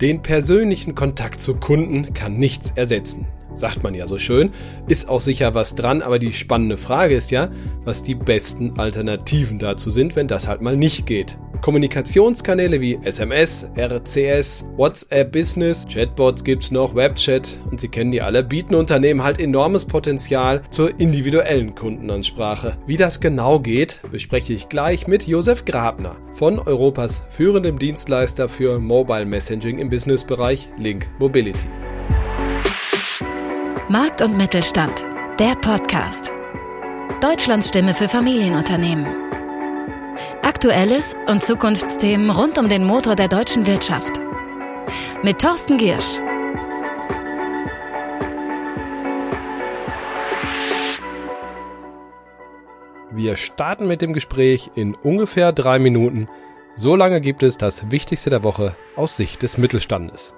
Den persönlichen Kontakt zu Kunden kann nichts ersetzen. Sagt man ja so schön, ist auch sicher was dran, aber die spannende Frage ist ja, was die besten Alternativen dazu sind, wenn das halt mal nicht geht. Kommunikationskanäle wie SMS, RCS, WhatsApp Business, Chatbots gibt's noch, Webchat und Sie kennen die alle, bieten Unternehmen halt enormes Potenzial zur individuellen Kundenansprache. Wie das genau geht, bespreche ich gleich mit Josef Grabner von Europas führendem Dienstleister für Mobile Messaging im Businessbereich Link Mobility. Markt und Mittelstand, der Podcast. Deutschlands Stimme für Familienunternehmen. Aktuelles und Zukunftsthemen rund um den Motor der deutschen Wirtschaft. Mit Thorsten Giersch. Wir starten mit dem Gespräch in ungefähr drei Minuten. So lange gibt es das Wichtigste der Woche aus Sicht des Mittelstandes.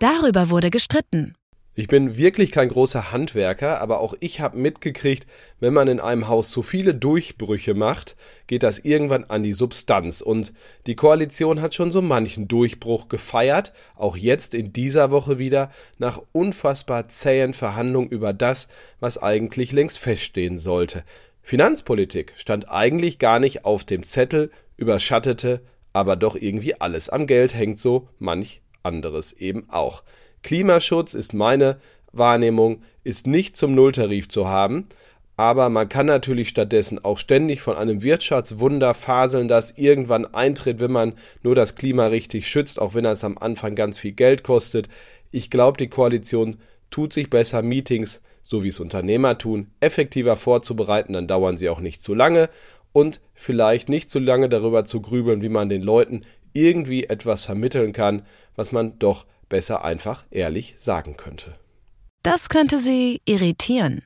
Darüber wurde gestritten. Ich bin wirklich kein großer Handwerker, aber auch ich habe mitgekriegt, wenn man in einem Haus zu viele Durchbrüche macht, geht das irgendwann an die Substanz. Und die Koalition hat schon so manchen Durchbruch gefeiert, auch jetzt in dieser Woche wieder, nach unfassbar zähen Verhandlungen über das, was eigentlich längst feststehen sollte. Finanzpolitik stand eigentlich gar nicht auf dem Zettel, überschattete aber doch irgendwie alles. Am Geld hängt so manch anderes eben auch. Klimaschutz ist meine Wahrnehmung, ist nicht zum Nulltarif zu haben, aber man kann natürlich stattdessen auch ständig von einem Wirtschaftswunder faseln, das irgendwann eintritt, wenn man nur das Klima richtig schützt, auch wenn es am Anfang ganz viel Geld kostet. Ich glaube, die Koalition tut sich besser, Meetings, so wie es Unternehmer tun, effektiver vorzubereiten, dann dauern sie auch nicht zu lange und vielleicht nicht zu lange darüber zu grübeln, wie man den Leuten irgendwie etwas vermitteln kann, was man doch besser einfach ehrlich sagen könnte. Das könnte Sie irritieren.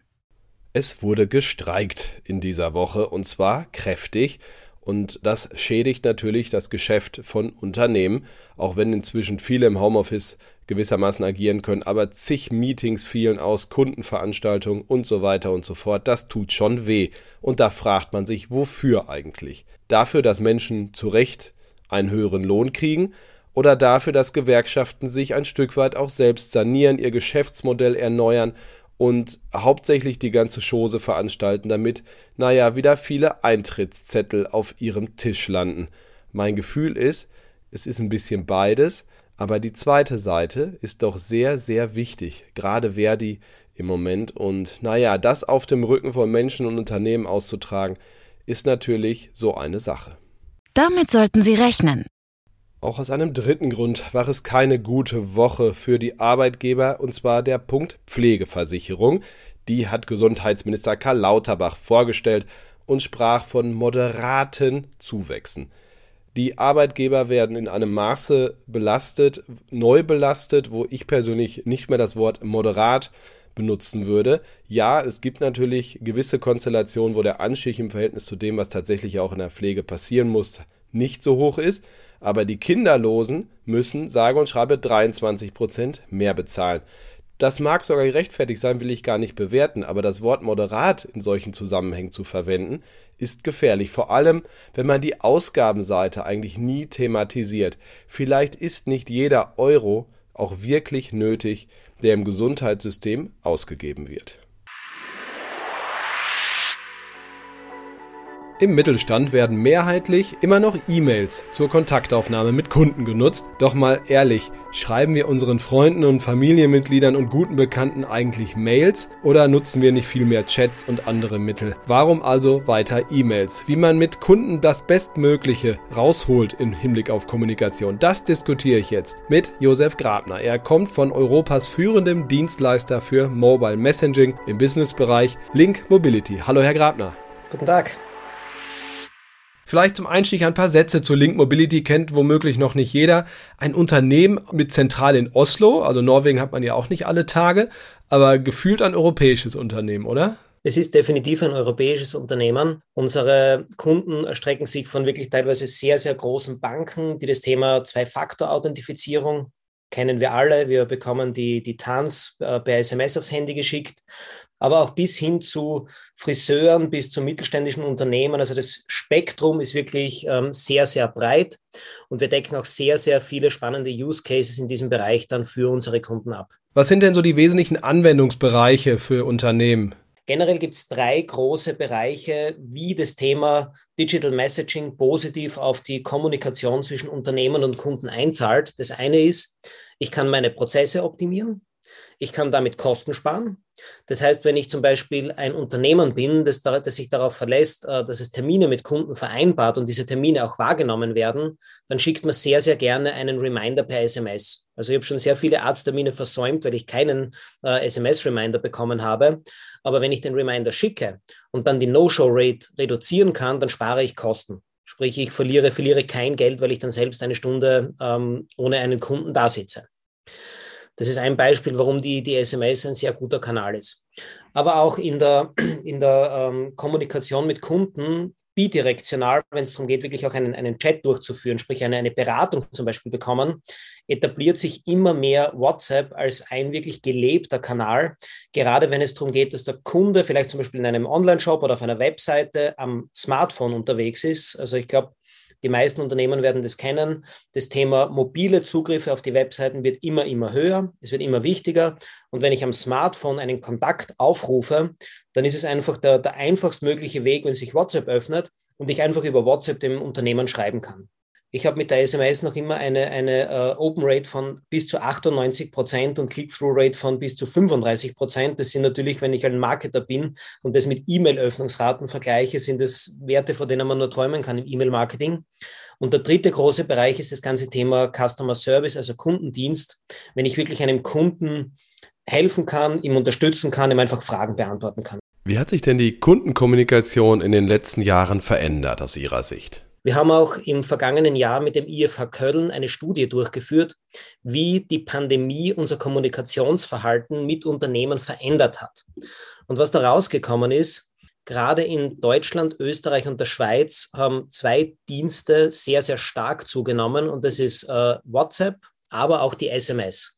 Es wurde gestreikt in dieser Woche und zwar kräftig und das schädigt natürlich das Geschäft von Unternehmen, auch wenn inzwischen viele im Homeoffice gewissermaßen agieren können, aber zig Meetings fielen aus, Kundenveranstaltungen und so weiter und so fort, das tut schon weh. Und da fragt man sich, wofür eigentlich? Dafür, dass Menschen zu Recht einen höheren Lohn kriegen oder dafür, dass Gewerkschaften sich ein Stück weit auch selbst sanieren, ihr Geschäftsmodell erneuern und hauptsächlich die ganze Chose veranstalten, damit, naja, wieder viele Eintrittszettel auf ihrem Tisch landen. Mein Gefühl ist, es ist ein bisschen beides, aber die zweite Seite ist doch sehr, sehr wichtig, gerade Verdi im Moment. Und naja, das auf dem Rücken von Menschen und Unternehmen auszutragen, ist natürlich so eine Sache. Damit sollten Sie rechnen. Auch aus einem dritten Grund war es keine gute Woche für die Arbeitgeber, und zwar der Punkt Pflegeversicherung. Die hat Gesundheitsminister Karl Lauterbach vorgestellt und sprach von moderaten Zuwächsen. Die Arbeitgeber werden in einem Maße belastet, neu belastet, wo ich persönlich nicht mehr das Wort moderat benutzen würde. Ja, es gibt natürlich gewisse Konstellationen, wo der Anstieg im Verhältnis zu dem, was tatsächlich auch in der Pflege passieren muss, nicht so hoch ist aber die Kinderlosen müssen sage und schreibe 23 Prozent mehr bezahlen. Das mag sogar gerechtfertigt sein, will ich gar nicht bewerten, aber das Wort moderat in solchen Zusammenhängen zu verwenden, ist gefährlich, vor allem wenn man die Ausgabenseite eigentlich nie thematisiert. Vielleicht ist nicht jeder Euro auch wirklich nötig, der im Gesundheitssystem ausgegeben wird. Im Mittelstand werden mehrheitlich immer noch E-Mails zur Kontaktaufnahme mit Kunden genutzt. Doch mal ehrlich, schreiben wir unseren Freunden und Familienmitgliedern und guten Bekannten eigentlich Mails oder nutzen wir nicht viel mehr Chats und andere Mittel? Warum also weiter E-Mails? Wie man mit Kunden das Bestmögliche rausholt im Hinblick auf Kommunikation, das diskutiere ich jetzt mit Josef Grabner. Er kommt von Europas führendem Dienstleister für Mobile Messaging im Businessbereich Link Mobility. Hallo Herr Grabner. Guten Tag. Vielleicht zum Einstieg ein paar Sätze zu Link Mobility kennt womöglich noch nicht jeder. Ein Unternehmen mit Zentrale in Oslo, also Norwegen hat man ja auch nicht alle Tage, aber gefühlt ein europäisches Unternehmen, oder? Es ist definitiv ein europäisches Unternehmen. Unsere Kunden erstrecken sich von wirklich teilweise sehr, sehr großen Banken, die das Thema Zwei-Faktor-Authentifizierung kennen wir alle. Wir bekommen die, die TANs äh, per SMS aufs Handy geschickt, aber auch bis hin zu Friseuren, bis zu mittelständischen Unternehmen. Also das Spektrum ist wirklich ähm, sehr, sehr breit und wir decken auch sehr, sehr viele spannende Use Cases in diesem Bereich dann für unsere Kunden ab. Was sind denn so die wesentlichen Anwendungsbereiche für Unternehmen? Generell gibt es drei große Bereiche, wie das Thema Digital Messaging positiv auf die Kommunikation zwischen Unternehmen und Kunden einzahlt. Das eine ist, ich kann meine Prozesse optimieren. Ich kann damit Kosten sparen. Das heißt, wenn ich zum Beispiel ein Unternehmen bin, das, das, sich darauf verlässt, äh, dass es Termine mit Kunden vereinbart und diese Termine auch wahrgenommen werden, dann schickt man sehr, sehr gerne einen Reminder per SMS. Also ich habe schon sehr viele Arzttermine versäumt, weil ich keinen äh, SMS-Reminder bekommen habe. Aber wenn ich den Reminder schicke und dann die No-Show-Rate reduzieren kann, dann spare ich Kosten. Sprich, ich verliere, verliere kein Geld, weil ich dann selbst eine Stunde ähm, ohne einen Kunden da sitze. Das ist ein Beispiel, warum die, die SMS ein sehr guter Kanal ist. Aber auch in der, in der ähm, Kommunikation mit Kunden bidirektional, wenn es darum geht, wirklich auch einen, einen Chat durchzuführen, sprich eine, eine Beratung zum Beispiel bekommen, etabliert sich immer mehr WhatsApp als ein wirklich gelebter Kanal, gerade wenn es darum geht, dass der Kunde vielleicht zum Beispiel in einem Online-Shop oder auf einer Webseite am Smartphone unterwegs ist. Also ich glaube, die meisten Unternehmen werden das kennen. Das Thema mobile Zugriffe auf die Webseiten wird immer, immer höher. Es wird immer wichtiger. Und wenn ich am Smartphone einen Kontakt aufrufe, dann ist es einfach der, der einfachst mögliche Weg, wenn sich WhatsApp öffnet und ich einfach über WhatsApp dem Unternehmen schreiben kann. Ich habe mit der SMS noch immer eine, eine uh, Open Rate von bis zu 98 Prozent und Click-Through-Rate von bis zu 35 Prozent. Das sind natürlich, wenn ich ein Marketer bin und das mit E-Mail-Öffnungsraten vergleiche, sind das Werte, vor denen man nur träumen kann im E-Mail-Marketing. Und der dritte große Bereich ist das ganze Thema Customer Service, also Kundendienst. Wenn ich wirklich einem Kunden helfen kann, ihm unterstützen kann, ihm einfach Fragen beantworten kann. Wie hat sich denn die Kundenkommunikation in den letzten Jahren verändert aus Ihrer Sicht? Wir haben auch im vergangenen Jahr mit dem IFH Köln eine Studie durchgeführt, wie die Pandemie unser Kommunikationsverhalten mit Unternehmen verändert hat. Und was da rausgekommen ist, gerade in Deutschland, Österreich und der Schweiz haben zwei Dienste sehr, sehr stark zugenommen und das ist äh, WhatsApp, aber auch die SMS.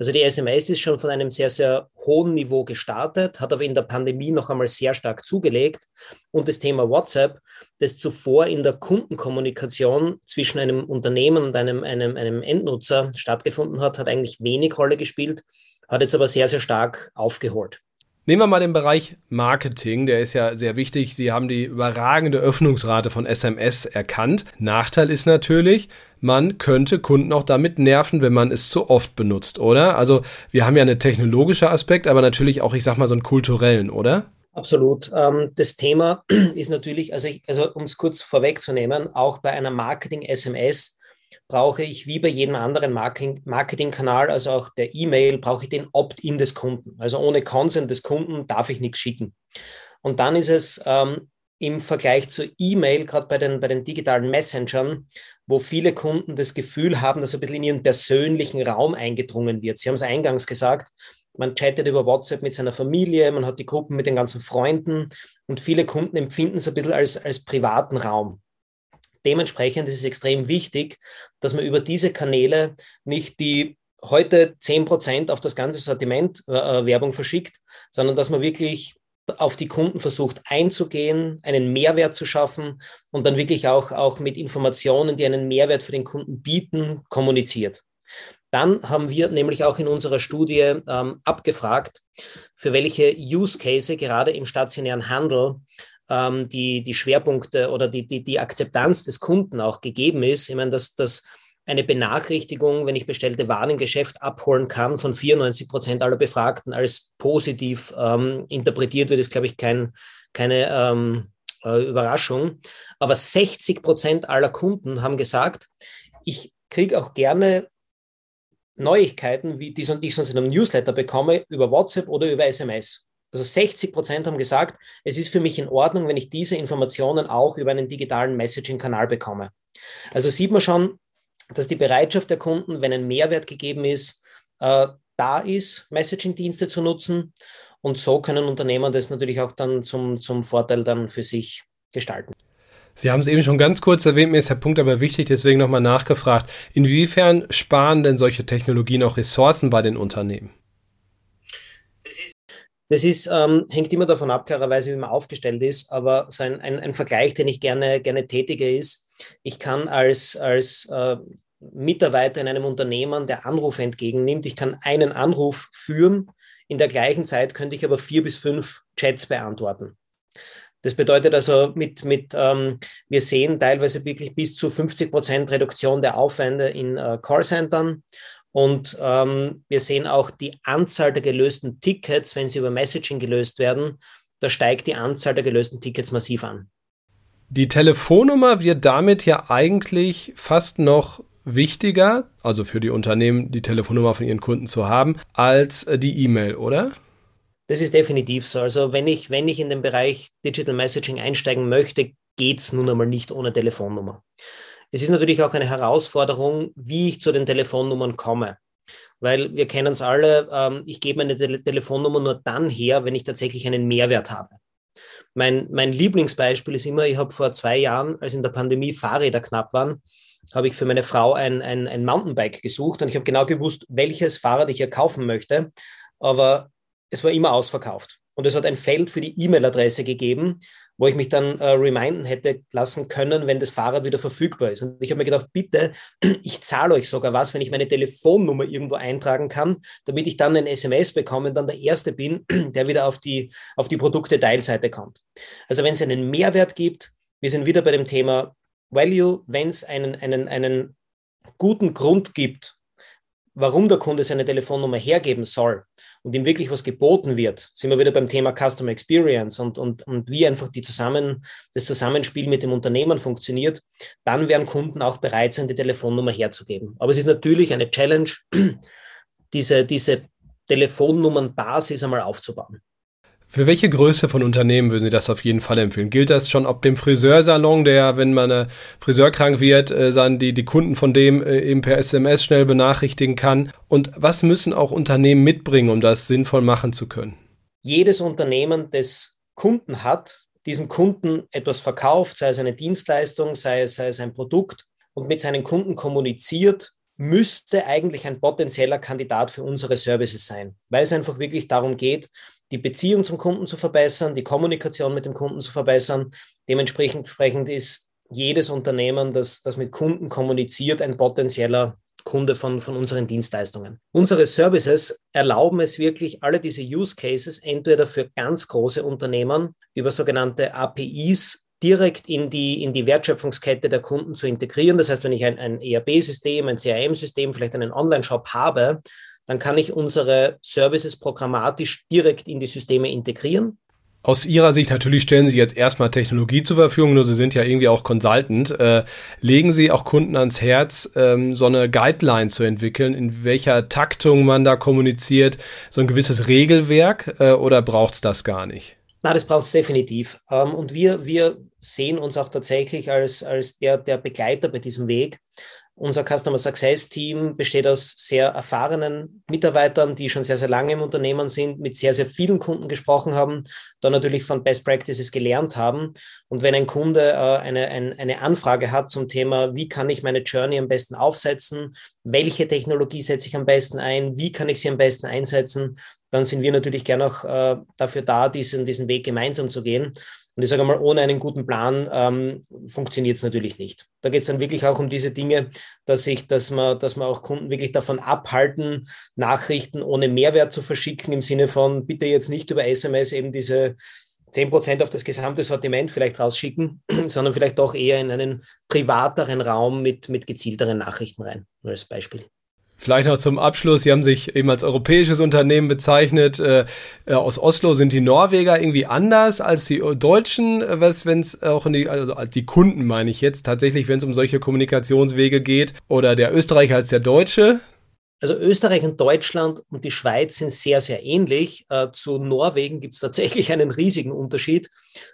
Also die SMS ist schon von einem sehr, sehr hohen Niveau gestartet, hat aber in der Pandemie noch einmal sehr stark zugelegt. Und das Thema WhatsApp, das zuvor in der Kundenkommunikation zwischen einem Unternehmen und einem, einem, einem Endnutzer stattgefunden hat, hat eigentlich wenig Rolle gespielt, hat jetzt aber sehr, sehr stark aufgeholt. Nehmen wir mal den Bereich Marketing, der ist ja sehr wichtig. Sie haben die überragende Öffnungsrate von SMS erkannt. Nachteil ist natürlich, man könnte Kunden auch damit nerven, wenn man es zu oft benutzt, oder? Also wir haben ja einen technologischen Aspekt, aber natürlich auch, ich sag mal, so einen kulturellen, oder? Absolut. Ähm, das Thema ist natürlich, also, also um es kurz vorwegzunehmen, auch bei einer Marketing-SMS brauche ich wie bei jedem anderen Marketingkanal, also auch der E-Mail, brauche ich den Opt-in des Kunden. Also ohne Consent des Kunden darf ich nichts schicken. Und dann ist es ähm, im Vergleich zur E-Mail, gerade bei den, bei den digitalen Messengern, wo viele Kunden das Gefühl haben, dass ein bisschen in ihren persönlichen Raum eingedrungen wird. Sie haben es eingangs gesagt, man chattet über WhatsApp mit seiner Familie, man hat die Gruppen mit den ganzen Freunden und viele Kunden empfinden es ein bisschen als, als privaten Raum. Dementsprechend ist es extrem wichtig, dass man über diese Kanäle nicht die heute 10% auf das ganze Sortiment äh, äh, Werbung verschickt, sondern dass man wirklich auf die Kunden versucht einzugehen, einen Mehrwert zu schaffen und dann wirklich auch, auch mit Informationen, die einen Mehrwert für den Kunden bieten, kommuniziert. Dann haben wir nämlich auch in unserer Studie ähm, abgefragt, für welche Use Case gerade im stationären Handel ähm, die, die Schwerpunkte oder die, die, die Akzeptanz des Kunden auch gegeben ist. Ich meine, dass, dass eine Benachrichtigung, wenn ich bestellte Waren im Geschäft abholen kann, von 94 Prozent aller Befragten als positiv ähm, interpretiert wird, ist, glaube ich, kein, keine ähm, äh, Überraschung. Aber 60 Prozent aller Kunden haben gesagt, ich kriege auch gerne Neuigkeiten, wie die, die ich sonst in einem Newsletter bekomme, über WhatsApp oder über SMS. Also 60 Prozent haben gesagt, es ist für mich in Ordnung, wenn ich diese Informationen auch über einen digitalen Messaging-Kanal bekomme. Also sieht man schon, dass die Bereitschaft der Kunden, wenn ein Mehrwert gegeben ist, äh, da ist, Messaging-Dienste zu nutzen. Und so können Unternehmen das natürlich auch dann zum, zum Vorteil dann für sich gestalten. Sie haben es eben schon ganz kurz erwähnt, mir ist der Punkt aber wichtig, deswegen nochmal nachgefragt. Inwiefern sparen denn solche Technologien auch Ressourcen bei den Unternehmen? Das ist, ähm, hängt immer davon ab, klarerweise, wie man aufgestellt ist, aber so ein, ein, ein Vergleich, den ich gerne, gerne tätige, ist, ich kann als, als äh, Mitarbeiter in einem Unternehmen, der Anrufe entgegennimmt, ich kann einen Anruf führen, in der gleichen Zeit könnte ich aber vier bis fünf Chats beantworten. Das bedeutet also, mit, mit, ähm, wir sehen teilweise wirklich bis zu 50 Prozent Reduktion der Aufwände in äh, Callcentern und ähm, wir sehen auch die Anzahl der gelösten Tickets, wenn sie über Messaging gelöst werden, da steigt die Anzahl der gelösten Tickets massiv an. Die Telefonnummer wird damit ja eigentlich fast noch wichtiger, also für die Unternehmen die Telefonnummer von ihren Kunden zu haben, als äh, die E-Mail, oder? Das ist definitiv so. Also wenn ich, wenn ich in den Bereich Digital Messaging einsteigen möchte, geht es nun einmal nicht ohne Telefonnummer. Es ist natürlich auch eine Herausforderung, wie ich zu den Telefonnummern komme. Weil wir kennen es alle, ähm, ich gebe meine Tele Telefonnummer nur dann her, wenn ich tatsächlich einen Mehrwert habe. Mein, mein Lieblingsbeispiel ist immer, ich habe vor zwei Jahren, als in der Pandemie Fahrräder knapp waren, habe ich für meine Frau ein, ein, ein Mountainbike gesucht und ich habe genau gewusst, welches Fahrrad ich ihr kaufen möchte. Aber es war immer ausverkauft. Und es hat ein Feld für die E-Mail-Adresse gegeben, wo ich mich dann äh, reminden hätte lassen können, wenn das Fahrrad wieder verfügbar ist. Und ich habe mir gedacht, bitte, ich zahle euch sogar was, wenn ich meine Telefonnummer irgendwo eintragen kann, damit ich dann ein SMS bekomme und dann der Erste bin, der wieder auf die, auf die Produkte-Teilseite kommt. Also wenn es einen Mehrwert gibt, wir sind wieder bei dem Thema Value, wenn es einen, einen, einen guten Grund gibt, warum der Kunde seine Telefonnummer hergeben soll und ihm wirklich was geboten wird, sind wir wieder beim Thema Customer Experience und, und, und wie einfach die Zusammen, das Zusammenspiel mit dem Unternehmen funktioniert, dann werden Kunden auch bereit sein, die Telefonnummer herzugeben. Aber es ist natürlich eine Challenge, diese, diese Telefonnummernbasis einmal aufzubauen. Für welche Größe von Unternehmen würden Sie das auf jeden Fall empfehlen? Gilt das schon ob dem Friseursalon, der, wenn man äh, Friseur krank wird, äh, die, die Kunden von dem äh, eben per SMS schnell benachrichtigen kann? Und was müssen auch Unternehmen mitbringen, um das sinnvoll machen zu können? Jedes Unternehmen, das Kunden hat, diesen Kunden etwas verkauft, sei es eine Dienstleistung, sei es, sei es ein Produkt und mit seinen Kunden kommuniziert, müsste eigentlich ein potenzieller Kandidat für unsere Services sein, weil es einfach wirklich darum geht, die Beziehung zum Kunden zu verbessern, die Kommunikation mit dem Kunden zu verbessern. Dementsprechend ist jedes Unternehmen, das, das mit Kunden kommuniziert, ein potenzieller Kunde von, von unseren Dienstleistungen. Unsere Services erlauben es wirklich, alle diese Use Cases entweder für ganz große Unternehmen über sogenannte APIs direkt in die, in die Wertschöpfungskette der Kunden zu integrieren. Das heißt, wenn ich ein, ein ERP-System, ein CRM-System, vielleicht einen Online-Shop habe, dann kann ich unsere Services programmatisch direkt in die Systeme integrieren. Aus Ihrer Sicht natürlich stellen Sie jetzt erstmal Technologie zur Verfügung, nur Sie sind ja irgendwie auch Consultant. Äh, legen Sie auch Kunden ans Herz, ähm, so eine Guideline zu entwickeln, in welcher Taktung man da kommuniziert, so ein gewisses Regelwerk äh, oder braucht es das gar nicht? Na, das braucht es definitiv. Ähm, und wir, wir sehen uns auch tatsächlich als, als der, der Begleiter bei diesem Weg. Unser Customer Success Team besteht aus sehr erfahrenen Mitarbeitern, die schon sehr, sehr lange im Unternehmen sind, mit sehr, sehr vielen Kunden gesprochen haben, dann natürlich von Best Practices gelernt haben. Und wenn ein Kunde äh, eine, ein, eine Anfrage hat zum Thema, wie kann ich meine Journey am besten aufsetzen, welche Technologie setze ich am besten ein, wie kann ich sie am besten einsetzen, dann sind wir natürlich gerne auch äh, dafür da, diesen, diesen Weg gemeinsam zu gehen. Und ich sage mal, ohne einen guten Plan ähm, funktioniert es natürlich nicht. Da geht es dann wirklich auch um diese Dinge, dass ich, dass man, dass man auch Kunden wirklich davon abhalten, Nachrichten ohne Mehrwert zu verschicken, im Sinne von bitte jetzt nicht über SMS eben diese 10% auf das gesamte Sortiment vielleicht rausschicken, sondern vielleicht doch eher in einen privateren Raum mit, mit gezielteren Nachrichten rein, nur als Beispiel. Vielleicht noch zum Abschluss, Sie haben sich eben als europäisches Unternehmen bezeichnet. Äh, äh aus Oslo sind die Norweger irgendwie anders als die Deutschen, was wenn es auch in die, also die Kunden meine ich jetzt, tatsächlich, wenn es um solche Kommunikationswege geht, oder der Österreicher als der Deutsche? Also Österreich und Deutschland und die Schweiz sind sehr, sehr ähnlich. Äh, zu Norwegen gibt es tatsächlich einen riesigen Unterschied.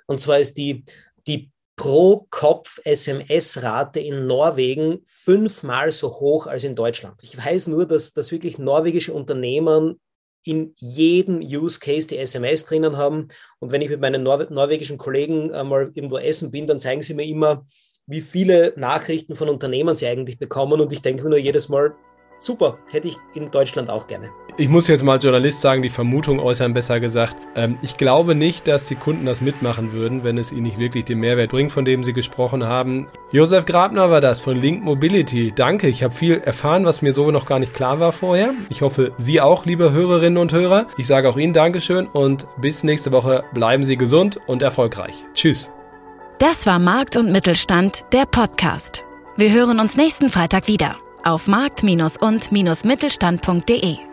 Und zwar ist die, die pro Kopf SMS-Rate in Norwegen fünfmal so hoch als in Deutschland. Ich weiß nur, dass, dass wirklich norwegische Unternehmen in jedem Use Case die SMS drinnen haben. Und wenn ich mit meinen Nor norwegischen Kollegen mal irgendwo essen bin, dann zeigen sie mir immer, wie viele Nachrichten von Unternehmen sie eigentlich bekommen. Und ich denke mir nur jedes Mal, super, hätte ich in Deutschland auch gerne. Ich muss jetzt mal als Journalist sagen, die Vermutung äußern, besser gesagt. Ähm, ich glaube nicht, dass die Kunden das mitmachen würden, wenn es ihnen nicht wirklich den Mehrwert bringt, von dem sie gesprochen haben. Josef Grabner war das von Link Mobility. Danke, ich habe viel erfahren, was mir so noch gar nicht klar war vorher. Ich hoffe, Sie auch, liebe Hörerinnen und Hörer. Ich sage auch Ihnen Dankeschön und bis nächste Woche bleiben Sie gesund und erfolgreich. Tschüss. Das war Markt und Mittelstand, der Podcast. Wir hören uns nächsten Freitag wieder auf markt- und-mittelstand.de.